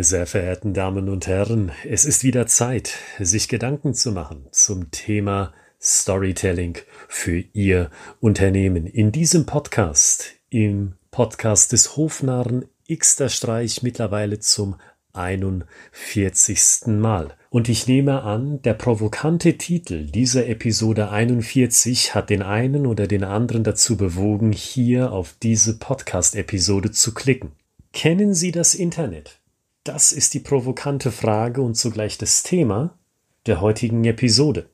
Meine sehr verehrten Damen und Herren, es ist wieder Zeit, sich Gedanken zu machen zum Thema Storytelling für Ihr Unternehmen. In diesem Podcast, im Podcast des Hofnarren Xter Streich mittlerweile zum 41. Mal. Und ich nehme an, der provokante Titel dieser Episode 41 hat den einen oder den anderen dazu bewogen, hier auf diese Podcast-Episode zu klicken. Kennen Sie das Internet? Das ist die provokante Frage und zugleich das Thema der heutigen Episode.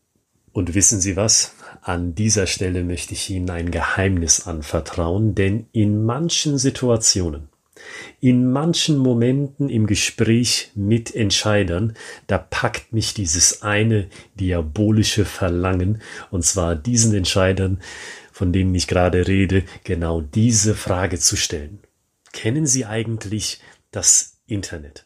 Und wissen Sie was? An dieser Stelle möchte ich Ihnen ein Geheimnis anvertrauen, denn in manchen Situationen, in manchen Momenten im Gespräch mit Entscheidern, da packt mich dieses eine diabolische Verlangen, und zwar diesen Entscheidern, von denen ich gerade rede, genau diese Frage zu stellen. Kennen Sie eigentlich das Internet?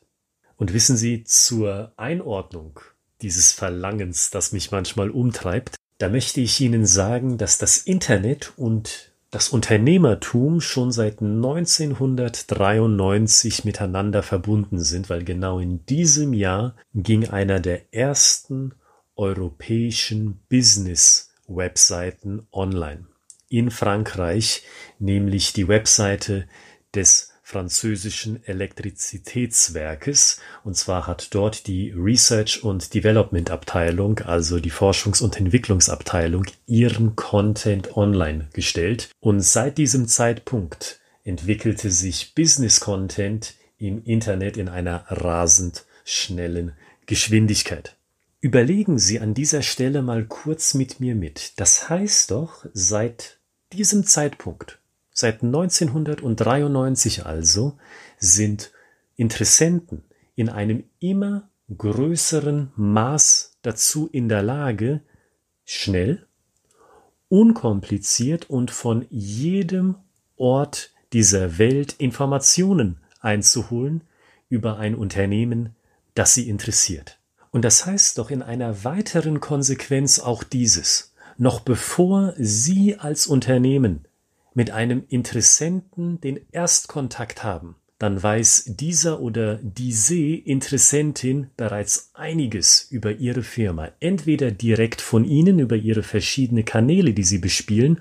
Und wissen Sie zur Einordnung dieses Verlangens, das mich manchmal umtreibt, da möchte ich Ihnen sagen, dass das Internet und das Unternehmertum schon seit 1993 miteinander verbunden sind, weil genau in diesem Jahr ging einer der ersten europäischen Business-Webseiten online. In Frankreich, nämlich die Webseite des französischen Elektrizitätswerkes. Und zwar hat dort die Research und Development Abteilung, also die Forschungs- und Entwicklungsabteilung, ihren Content online gestellt. Und seit diesem Zeitpunkt entwickelte sich Business Content im Internet in einer rasend schnellen Geschwindigkeit. Überlegen Sie an dieser Stelle mal kurz mit mir mit. Das heißt doch, seit diesem Zeitpunkt Seit 1993 also sind Interessenten in einem immer größeren Maß dazu in der Lage, schnell, unkompliziert und von jedem Ort dieser Welt Informationen einzuholen über ein Unternehmen, das sie interessiert. Und das heißt doch in einer weiteren Konsequenz auch dieses. Noch bevor Sie als Unternehmen mit einem Interessenten den Erstkontakt haben, dann weiß dieser oder diese Interessentin bereits einiges über Ihre Firma, entweder direkt von Ihnen über Ihre verschiedenen Kanäle, die Sie bespielen,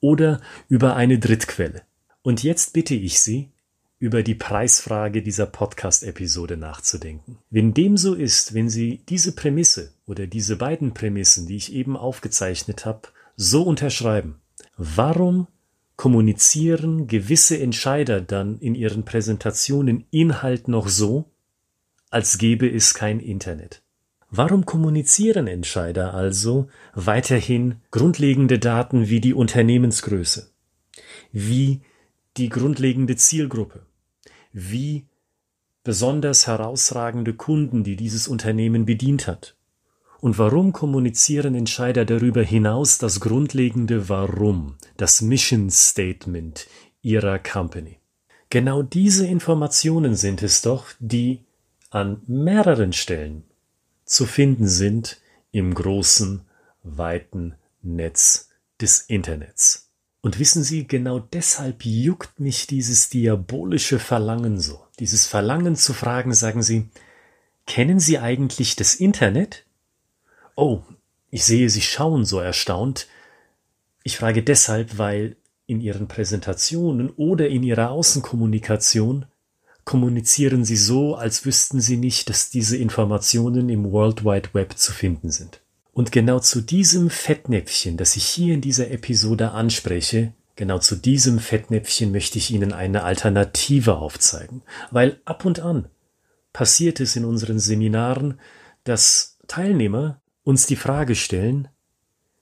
oder über eine Drittquelle. Und jetzt bitte ich Sie, über die Preisfrage dieser Podcast-Episode nachzudenken. Wenn dem so ist, wenn Sie diese Prämisse oder diese beiden Prämissen, die ich eben aufgezeichnet habe, so unterschreiben, warum kommunizieren gewisse Entscheider dann in ihren Präsentationen Inhalt noch so, als gäbe es kein Internet. Warum kommunizieren Entscheider also weiterhin grundlegende Daten wie die Unternehmensgröße, wie die grundlegende Zielgruppe, wie besonders herausragende Kunden, die dieses Unternehmen bedient hat, und warum kommunizieren Entscheider darüber hinaus das grundlegende Warum, das Mission Statement ihrer Company? Genau diese Informationen sind es doch, die an mehreren Stellen zu finden sind im großen, weiten Netz des Internets. Und wissen Sie, genau deshalb juckt mich dieses diabolische Verlangen so. Dieses Verlangen zu fragen, sagen Sie, kennen Sie eigentlich das Internet? Oh, ich sehe, Sie schauen so erstaunt. Ich frage deshalb, weil in Ihren Präsentationen oder in Ihrer Außenkommunikation kommunizieren Sie so, als wüssten Sie nicht, dass diese Informationen im World Wide Web zu finden sind. Und genau zu diesem Fettnäpfchen, das ich hier in dieser Episode anspreche, genau zu diesem Fettnäpfchen möchte ich Ihnen eine Alternative aufzeigen, weil ab und an passiert es in unseren Seminaren, dass Teilnehmer uns die Frage stellen,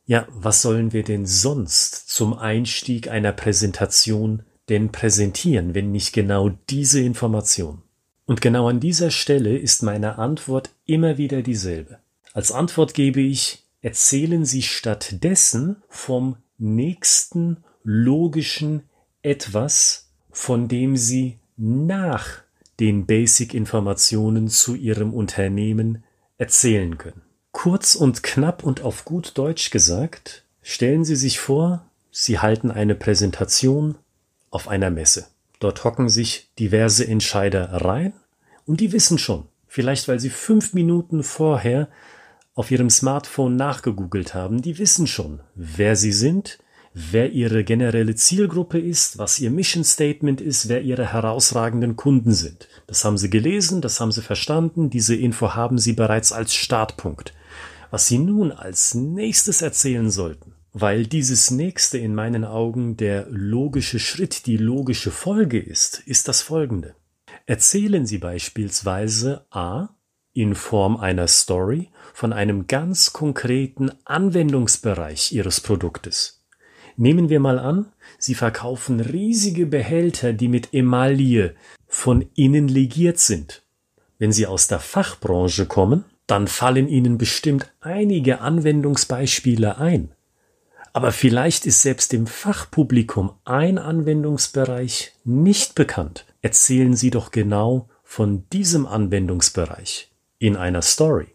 ja, was sollen wir denn sonst zum Einstieg einer Präsentation denn präsentieren, wenn nicht genau diese Information? Und genau an dieser Stelle ist meine Antwort immer wieder dieselbe. Als Antwort gebe ich, erzählen Sie stattdessen vom nächsten logischen etwas, von dem Sie nach den Basic-Informationen zu Ihrem Unternehmen erzählen können. Kurz und knapp und auf gut Deutsch gesagt, stellen Sie sich vor, Sie halten eine Präsentation auf einer Messe. Dort hocken sich diverse Entscheider rein Und die wissen schon, vielleicht weil sie fünf Minuten vorher auf ihrem Smartphone nachgegoogelt haben, die wissen schon, wer sie sind, wer ihre generelle Zielgruppe ist, was ihr Mission Statement ist, wer ihre herausragenden Kunden sind. Das haben sie gelesen, das haben sie verstanden, diese Info haben sie bereits als Startpunkt. Was sie nun als nächstes erzählen sollten, weil dieses nächste in meinen Augen der logische Schritt, die logische Folge ist, ist das folgende. Erzählen Sie beispielsweise A in Form einer Story von einem ganz konkreten Anwendungsbereich Ihres Produktes. Nehmen wir mal an, Sie verkaufen riesige Behälter, die mit Emaille von innen legiert sind. Wenn Sie aus der Fachbranche kommen, dann fallen Ihnen bestimmt einige Anwendungsbeispiele ein. Aber vielleicht ist selbst dem Fachpublikum ein Anwendungsbereich nicht bekannt. Erzählen Sie doch genau von diesem Anwendungsbereich in einer Story.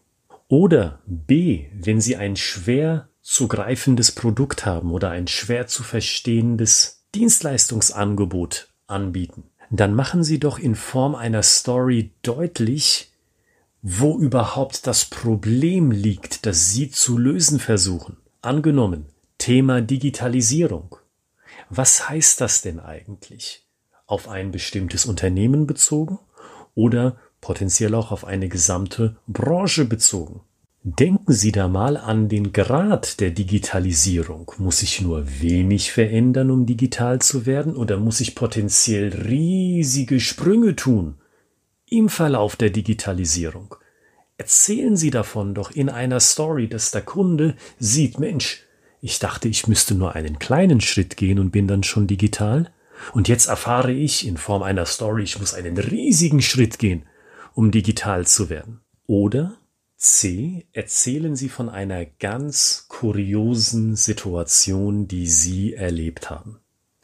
Oder B, wenn Sie ein schwer zu greifendes Produkt haben oder ein schwer zu verstehendes Dienstleistungsangebot anbieten, dann machen Sie doch in Form einer Story deutlich, wo überhaupt das Problem liegt, das Sie zu lösen versuchen. Angenommen, Thema Digitalisierung. Was heißt das denn eigentlich? Auf ein bestimmtes Unternehmen bezogen oder potenziell auch auf eine gesamte Branche bezogen? Denken Sie da mal an den Grad der Digitalisierung. Muss ich nur wenig verändern, um digital zu werden, oder muss ich potenziell riesige Sprünge tun im Verlauf der Digitalisierung? Erzählen Sie davon doch in einer Story, dass der Kunde sieht, Mensch, ich dachte, ich müsste nur einen kleinen Schritt gehen und bin dann schon digital. Und jetzt erfahre ich in Form einer Story, ich muss einen riesigen Schritt gehen, um digital zu werden. Oder C. Erzählen Sie von einer ganz kuriosen Situation, die Sie erlebt haben.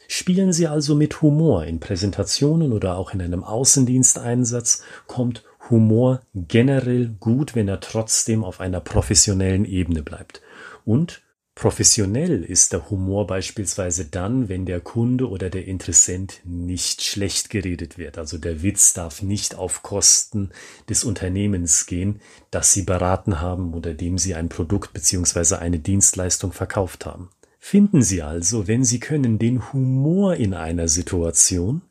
Spielen Sie also mit Humor in Präsentationen oder auch in einem Außendiensteinsatz, kommt Humor generell gut, wenn er trotzdem auf einer professionellen Ebene bleibt. Und Professionell ist der Humor beispielsweise dann, wenn der Kunde oder der Interessent nicht schlecht geredet wird. Also der Witz darf nicht auf Kosten des Unternehmens gehen, das Sie beraten haben oder dem Sie ein Produkt beziehungsweise eine Dienstleistung verkauft haben. Finden Sie also, wenn Sie können, den Humor in einer Situation,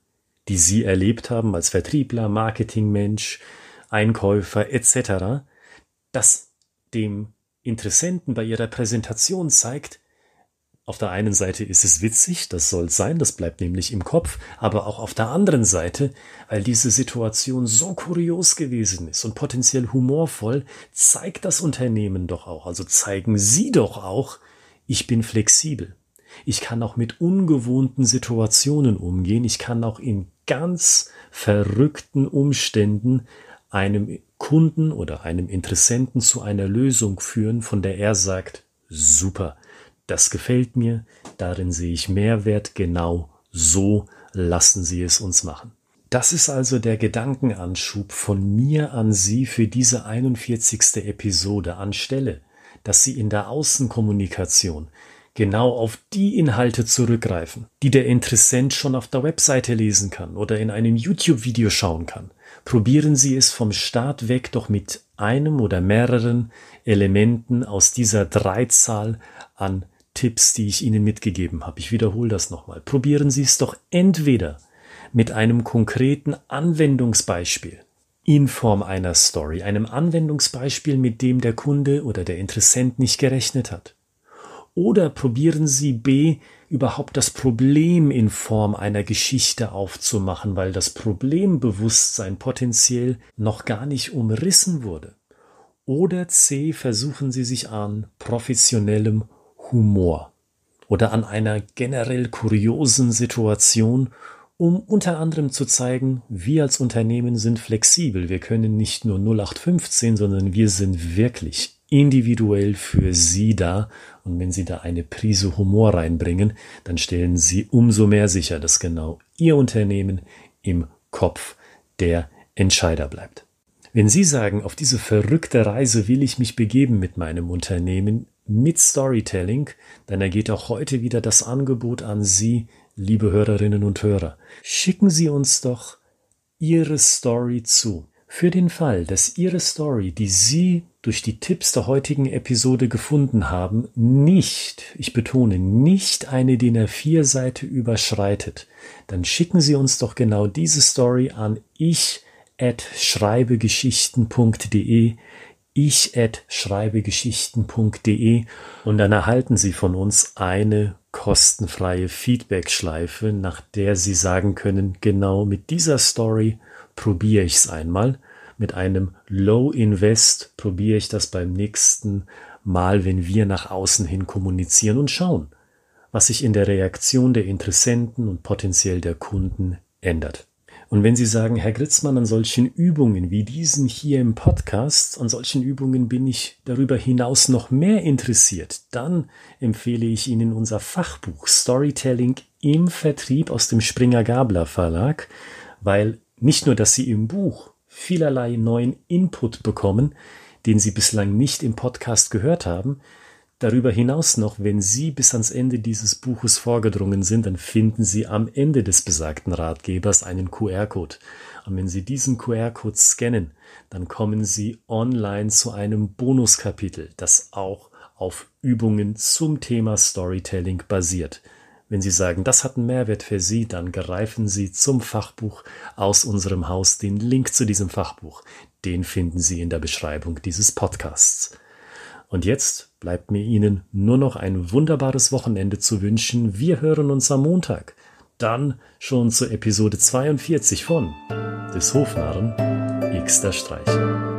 die Sie erlebt haben als Vertriebler, Marketingmensch, Einkäufer etc., das dem Interessenten bei ihrer Präsentation zeigt, auf der einen Seite ist es witzig, das soll sein, das bleibt nämlich im Kopf, aber auch auf der anderen Seite, weil diese Situation so kurios gewesen ist und potenziell humorvoll, zeigt das Unternehmen doch auch, also zeigen Sie doch auch, ich bin flexibel. Ich kann auch mit ungewohnten Situationen umgehen, ich kann auch in ganz verrückten Umständen einem Kunden oder einem Interessenten zu einer Lösung führen, von der er sagt, super, das gefällt mir, darin sehe ich Mehrwert, genau so lassen Sie es uns machen. Das ist also der Gedankenanschub von mir an Sie für diese 41. Episode anstelle, dass Sie in der Außenkommunikation genau auf die Inhalte zurückgreifen, die der Interessent schon auf der Webseite lesen kann oder in einem YouTube-Video schauen kann. Probieren Sie es vom Start weg doch mit einem oder mehreren Elementen aus dieser Dreizahl an Tipps, die ich Ihnen mitgegeben habe. Ich wiederhole das nochmal. Probieren Sie es doch entweder mit einem konkreten Anwendungsbeispiel in Form einer Story, einem Anwendungsbeispiel, mit dem der Kunde oder der Interessent nicht gerechnet hat. Oder probieren Sie B überhaupt das Problem in Form einer Geschichte aufzumachen, weil das Problembewusstsein potenziell noch gar nicht umrissen wurde. Oder C versuchen Sie sich an professionellem Humor oder an einer generell kuriosen Situation, um unter anderem zu zeigen, wir als Unternehmen sind flexibel. Wir können nicht nur 0815, sondern wir sind wirklich individuell für Sie da. Und wenn Sie da eine Prise Humor reinbringen, dann stellen Sie umso mehr sicher, dass genau Ihr Unternehmen im Kopf der Entscheider bleibt. Wenn Sie sagen, auf diese verrückte Reise will ich mich begeben mit meinem Unternehmen, mit Storytelling, dann ergeht auch heute wieder das Angebot an Sie, liebe Hörerinnen und Hörer. Schicken Sie uns doch Ihre Story zu Für den Fall, dass Ihre Story, die Sie durch die Tipps der heutigen Episode gefunden haben, nicht, ich betone, nicht eine DIN A4-Seite überschreitet, dann schicken Sie uns doch genau diese Story an ich at schreibegeschichten.de ich at schreibegeschichten.de und dann erhalten Sie von uns eine kostenfreie Feedback-Schleife, nach der Sie sagen können, genau mit dieser Story probiere ich es einmal. Mit einem Low Invest probiere ich das beim nächsten Mal, wenn wir nach außen hin kommunizieren und schauen, was sich in der Reaktion der Interessenten und potenziell der Kunden ändert. Und wenn Sie sagen, Herr Gritzmann, an solchen Übungen wie diesen hier im Podcast, an solchen Übungen bin ich darüber hinaus noch mehr interessiert, dann empfehle ich Ihnen unser Fachbuch Storytelling im Vertrieb aus dem Springer Gabler Verlag, weil nicht nur, dass Sie im Buch vielerlei neuen Input bekommen, den Sie bislang nicht im Podcast gehört haben, Darüber hinaus noch, wenn Sie bis ans Ende dieses Buches vorgedrungen sind, dann finden Sie am Ende des besagten Ratgebers einen QR-Code. Und wenn Sie diesen QR-Code scannen, dann kommen Sie online zu einem Bonuskapitel, das auch auf Übungen zum Thema Storytelling basiert. Wenn Sie sagen, das hat einen Mehrwert für Sie, dann greifen Sie zum Fachbuch aus unserem Haus. Den Link zu diesem Fachbuch, den finden Sie in der Beschreibung dieses Podcasts. Und jetzt bleibt mir Ihnen nur noch ein wunderbares Wochenende zu wünschen. Wir hören uns am Montag. Dann schon zur Episode 42 von des Hofnarren X der Streich.